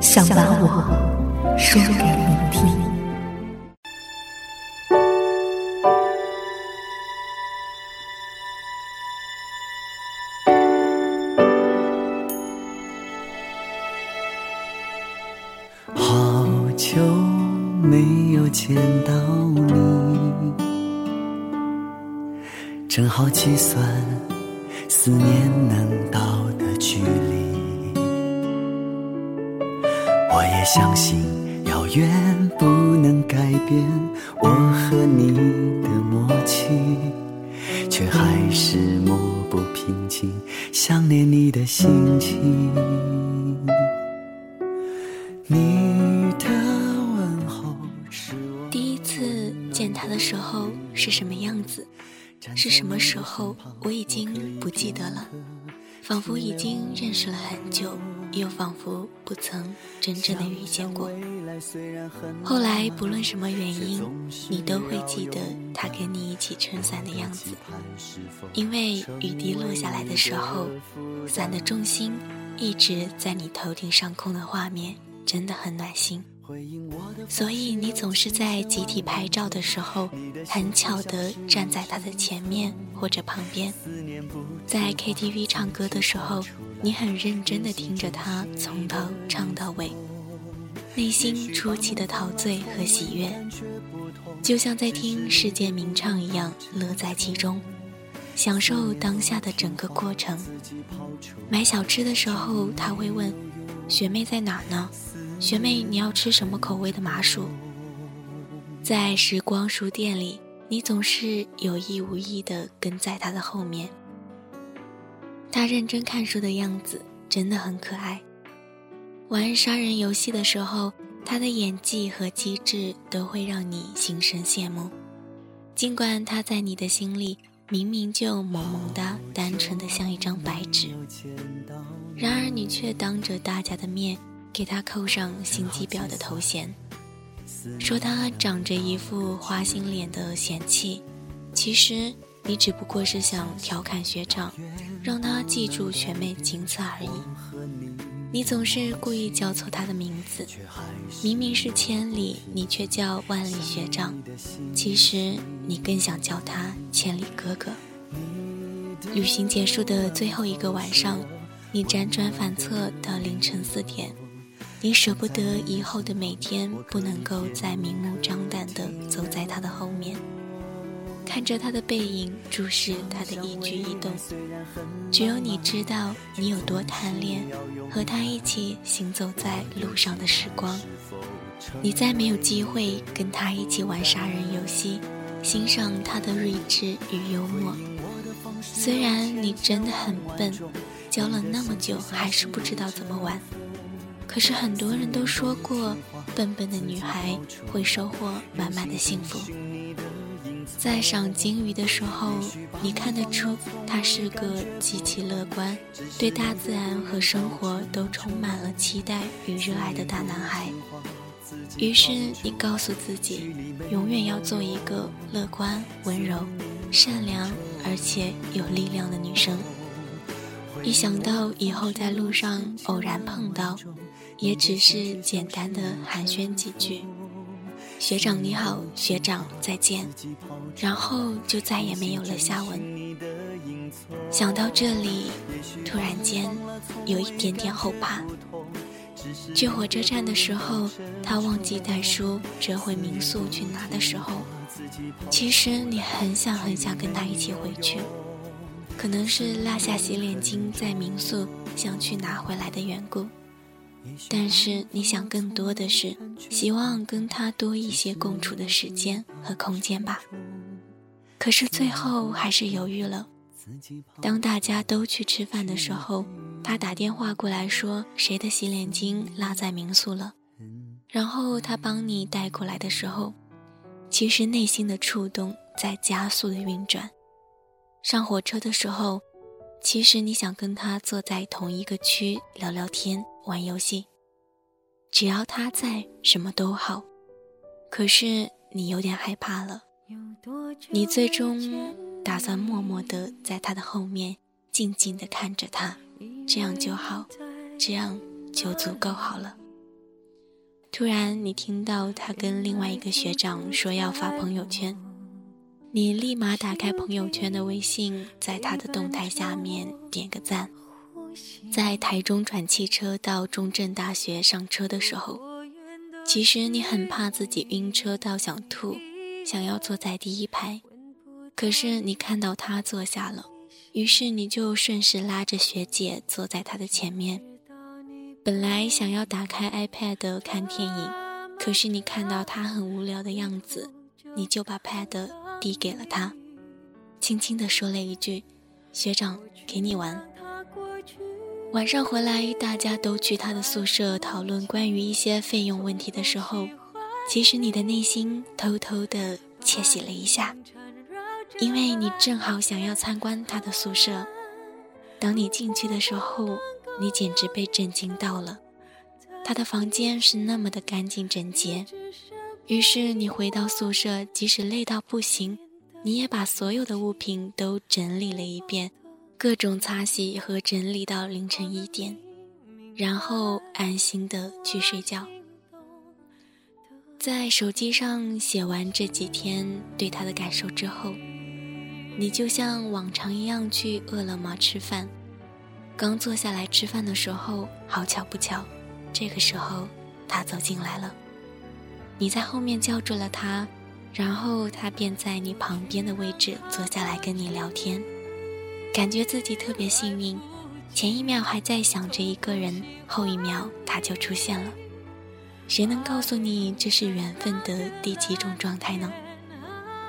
想把我说给你听。好久没有见到你，正好计算思念能到的距离。也相信，遥远不能改变我和你的默契，却还是抹不平静想念你的心情。你的问候是我第一次见他的时候是什么样子？是什么时候？我已经不记得了，仿佛已经认识了很久。又仿佛不曾真正的遇见过。后来不论什么原因，你都会记得他跟你一起撑伞的样子，因为雨滴落下来的时候，伞的重心一直在你头顶上空的画面真的很暖心。所以你总是在集体拍照的时候，很巧的站在他的前面或者旁边，在 KTV 唱歌的时候。你很认真地听着他从头唱到尾，内心出奇的陶醉和喜悦，就像在听世界名唱一样，乐在其中，享受当下的整个过程。买小吃的时候，他会问：“学妹在哪呢？学妹你要吃什么口味的麻薯？”在时光书店里，你总是有意无意地跟在他的后面。他认真看书的样子真的很可爱。玩杀人游戏的时候，他的演技和机智都会让你心生羡慕。尽管他在你的心里明明就萌萌哒、单纯的像一张白纸，然而你却当着大家的面给他扣上心机婊的头衔，说他长着一副花心脸的嫌弃。其实。你只不过是想调侃学长，让他记住学妹仅此而已。你总是故意叫错他的名字，明明是千里，你却叫万里学长。其实你更想叫他千里哥哥。旅行结束的最后一个晚上，你辗转反侧到凌晨四点，你舍不得以后的每天不能够再明目张胆地走在他的后面。看着他的背影，注视他的一举一动，只有你知道你有多贪恋和他一起行走在路上的时光。你再没有机会跟他一起玩杀人游戏，欣赏他的睿智与幽默。虽然你真的很笨，教了那么久还是不知道怎么玩，可是很多人都说过，笨笨的女孩会收获满满的幸福。在赏金鱼的时候，你看得出他是个极其乐观，对大自然和生活都充满了期待与热爱的大男孩。于是你告诉自己，永远要做一个乐观、温柔、善良而且有力量的女生。一想到以后在路上偶然碰到，也只是简单的寒暄几句。学长你好，学长再见，然后就再也没有了下文。想到这里，突然间有一点点后怕。去火车站的时候，他忘记带书折回民宿去拿的时候，其实你很想很想跟他一起回去，可能是落下洗脸巾在民宿想去拿回来的缘故，但是你想更多的是希望跟他多一些共处的时间和空间吧。可是最后还是犹豫了。当大家都去吃饭的时候，他打电话过来说谁的洗脸巾落在民宿了，然后他帮你带过来的时候，其实内心的触动在加速的运转。上火车的时候，其实你想跟他坐在同一个区聊聊天、玩游戏，只要他在，什么都好。可是你有点害怕了，你最终。打算默默地在他的后面静静地看着他，这样就好，这样就足够好了。突然，你听到他跟另外一个学长说要发朋友圈，你立马打开朋友圈的微信，在他的动态下面点个赞。在台中转汽车到中正大学上车的时候，其实你很怕自己晕车到想吐，想要坐在第一排。可是你看到他坐下了，于是你就顺势拉着学姐坐在他的前面。本来想要打开 iPad 看电影，可是你看到他很无聊的样子，你就把 Pad 递给了他，轻轻地说了一句：“学长，给你玩。”晚上回来，大家都去他的宿舍讨论关于一些费用问题的时候，其实你的内心偷偷的窃喜了一下。因为你正好想要参观他的宿舍，当你进去的时候，你简直被震惊到了。他的房间是那么的干净整洁，于是你回到宿舍，即使累到不行，你也把所有的物品都整理了一遍，各种擦洗和整理到凌晨一点，然后安心的去睡觉。在手机上写完这几天对他的感受之后。你就像往常一样去饿了么吃饭，刚坐下来吃饭的时候，好巧不巧，这个时候他走进来了。你在后面叫住了他，然后他便在你旁边的位置坐下来跟你聊天，感觉自己特别幸运。前一秒还在想着一个人，后一秒他就出现了。谁能告诉你这是缘分的第几种状态呢？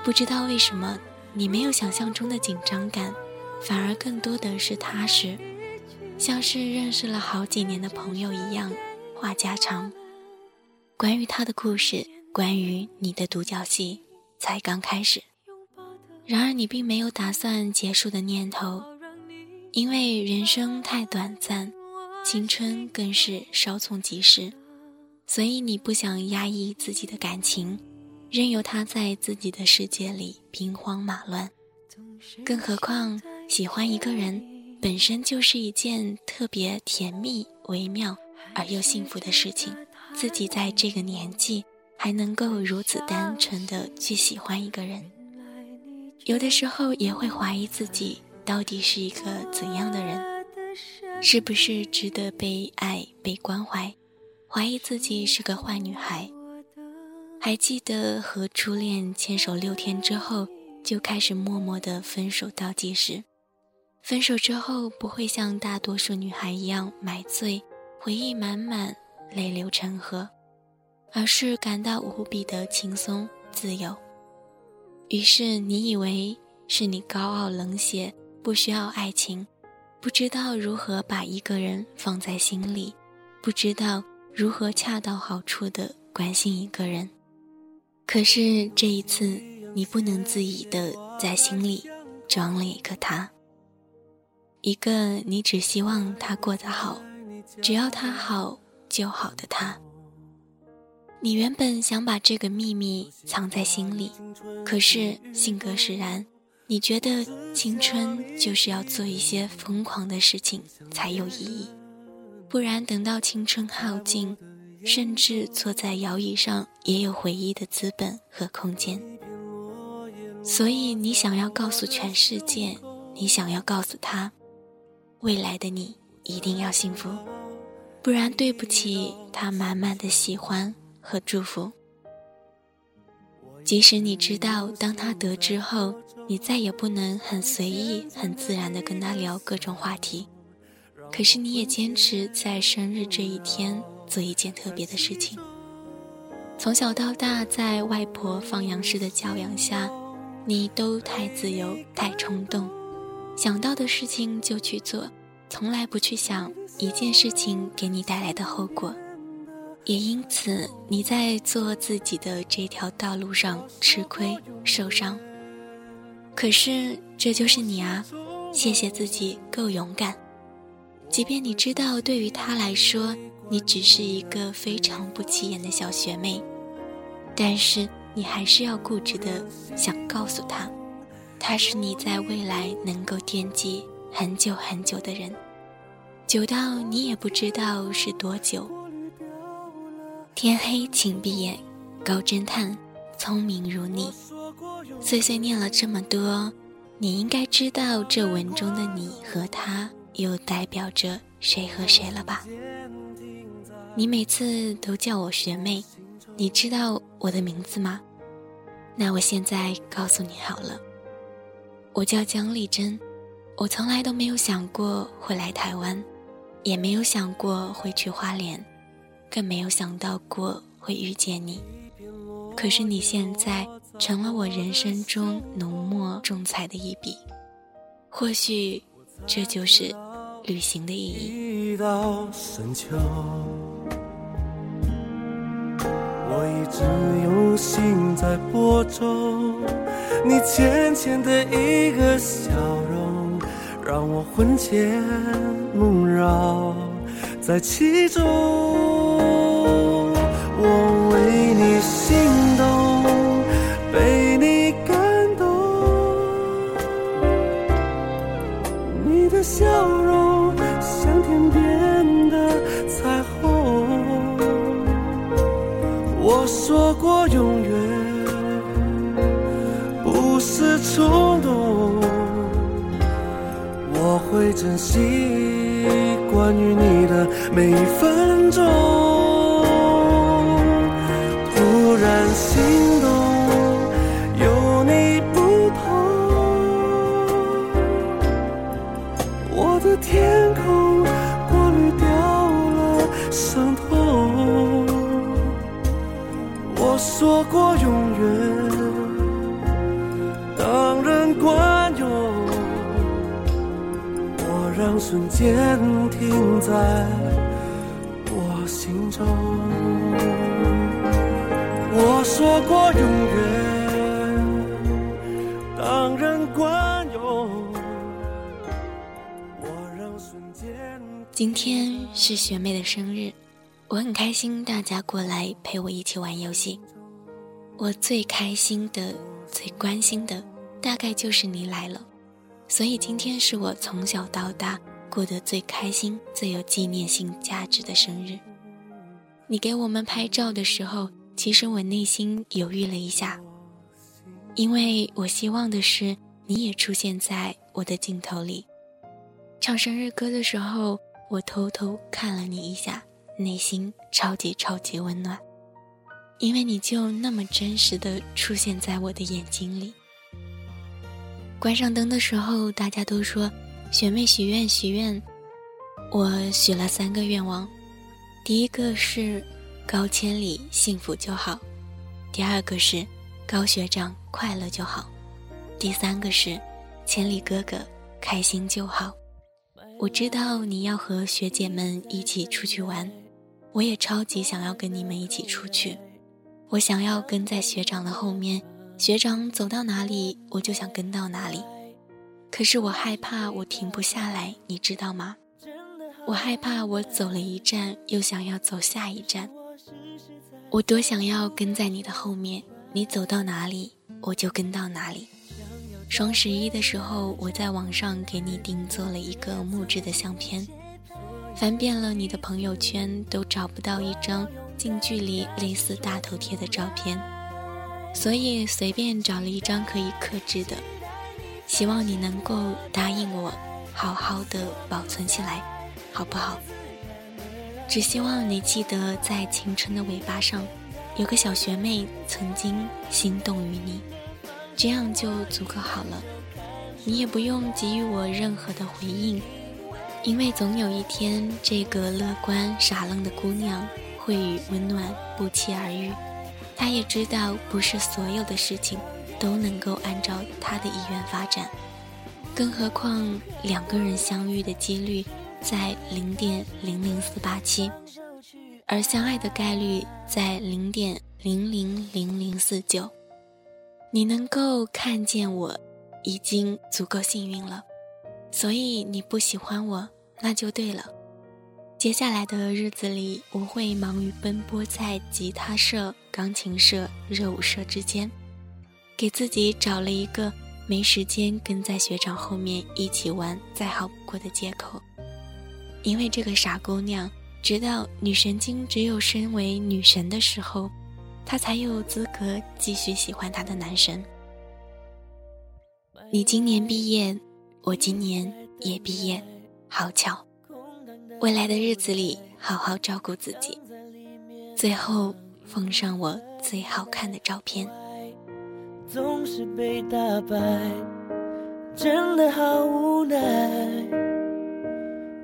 不知道为什么。你没有想象中的紧张感，反而更多的是踏实，像是认识了好几年的朋友一样，话家常。关于他的故事，关于你的独角戏，才刚开始。然而你并没有打算结束的念头，因为人生太短暂，青春更是稍纵即逝，所以你不想压抑自己的感情。任由他在自己的世界里兵荒马乱，更何况喜欢一个人本身就是一件特别甜蜜、微妙而又幸福的事情。自己在这个年纪还能够如此单纯的去喜欢一个人，有的时候也会怀疑自己到底是一个怎样的人，是不是值得被爱、被关怀？怀疑自己是个坏女孩。还记得和初恋牵手六天之后就开始默默的分手倒计时。分手之后不会像大多数女孩一样买醉，回忆满满，泪流成河，而是感到无比的轻松自由。于是你以为是你高傲冷血，不需要爱情，不知道如何把一个人放在心里，不知道如何恰到好处的关心一个人。可是这一次，你不能自已的在心里装了一个他，一个你只希望他过得好，只要他好就好的他。你原本想把这个秘密藏在心里，可是性格使然，你觉得青春就是要做一些疯狂的事情才有意义，不然等到青春耗尽。甚至坐在摇椅上也有回忆的资本和空间，所以你想要告诉全世界，你想要告诉他，未来的你一定要幸福，不然对不起他满满的喜欢和祝福。即使你知道，当他得知后，你再也不能很随意、很自然地跟他聊各种话题，可是你也坚持在生日这一天做一件特别的事情。从小到大，在外婆放羊式的教养下，你都太自由、太冲动，想到的事情就去做，从来不去想一件事情给你带来的后果。也因此，你在做自己的这条道路上吃亏受伤。可是这就是你啊！谢谢自己够勇敢，即便你知道对于他来说，你只是一个非常不起眼的小学妹，但是你还是要固执的想告诉他，他是你在未来能够惦记很久很久的人，久到你也不知道是多久。天黑请闭眼，高侦探，聪明如你。碎碎念了这么多，你应该知道这文中的你和他又代表着谁和谁了吧？你每次都叫我学妹，你知道我的名字吗？那我现在告诉你好了，我叫姜丽珍，我从来都没有想过会来台湾，也没有想过会去花莲。更没有想到过会遇见你，可是你现在成了我人生中浓墨重彩的一笔，或许这就是旅行的意义。我一直用心在播种，你浅浅的一个笑容，让我魂牵梦绕在其中。我为你心动，的天空过滤掉了伤痛。我说过永远，当人惯用。我让瞬间停在我心中。我说过永远，今天是学妹的生日，我很开心大家过来陪我一起玩游戏。我最开心的、最关心的，大概就是你来了。所以今天是我从小到大过得最开心、最有纪念性价值的生日。你给我们拍照的时候。其实我内心犹豫了一下，因为我希望的是你也出现在我的镜头里。唱生日歌的时候，我偷偷看了你一下，内心超级超级温暖，因为你就那么真实的出现在我的眼睛里。关上灯的时候，大家都说学妹许愿许愿，我许了三个愿望，第一个是。高千里幸福就好，第二个是高学长快乐就好，第三个是千里哥哥开心就好。我知道你要和学姐们一起出去玩，我也超级想要跟你们一起出去。我想要跟在学长的后面，学长走到哪里我就想跟到哪里。可是我害怕我停不下来，你知道吗？我害怕我走了一站又想要走下一站。我多想要跟在你的后面，你走到哪里我就跟到哪里。双十一的时候，我在网上给你定做了一个木质的相片，翻遍了你的朋友圈都找不到一张近距离类似大头贴的照片，所以随便找了一张可以克制的，希望你能够答应我，好好的保存起来，好不好？只希望你记得，在青春的尾巴上，有个小学妹曾经心动于你，这样就足够好了。你也不用给予我任何的回应，因为总有一天，这个乐观傻愣的姑娘会与温暖不期而遇。她也知道，不是所有的事情都能够按照她的意愿发展，更何况两个人相遇的几率在零点零零四八七。而相爱的概率在零点零零零零四九，你能够看见我，已经足够幸运了。所以你不喜欢我，那就对了。接下来的日子里，我会忙于奔波在吉他社、钢琴社、热舞社之间，给自己找了一个没时间跟在学长后面一起玩再好不过的借口。因为这个傻姑娘。直到女神经只有身为女神的时候，她才有资格继续喜欢她的男神。你今年毕业，我今年也毕业，好巧。未来的日子里，好好照顾自己。最后，奉上我最好看的照片。总是被打败，真的好无奈。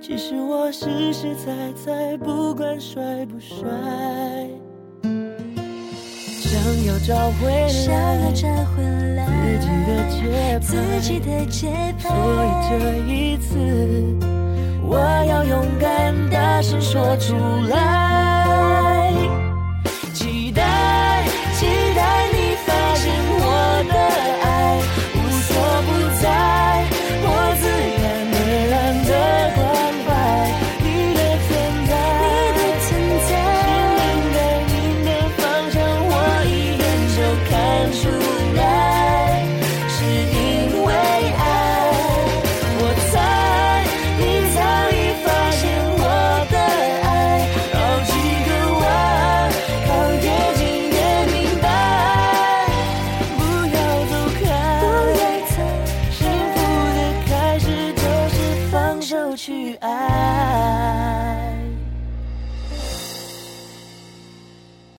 其实我实实在在，不管帅不帅，想要找回来。自己的节拍，所以这一次，我要勇敢大声说出来，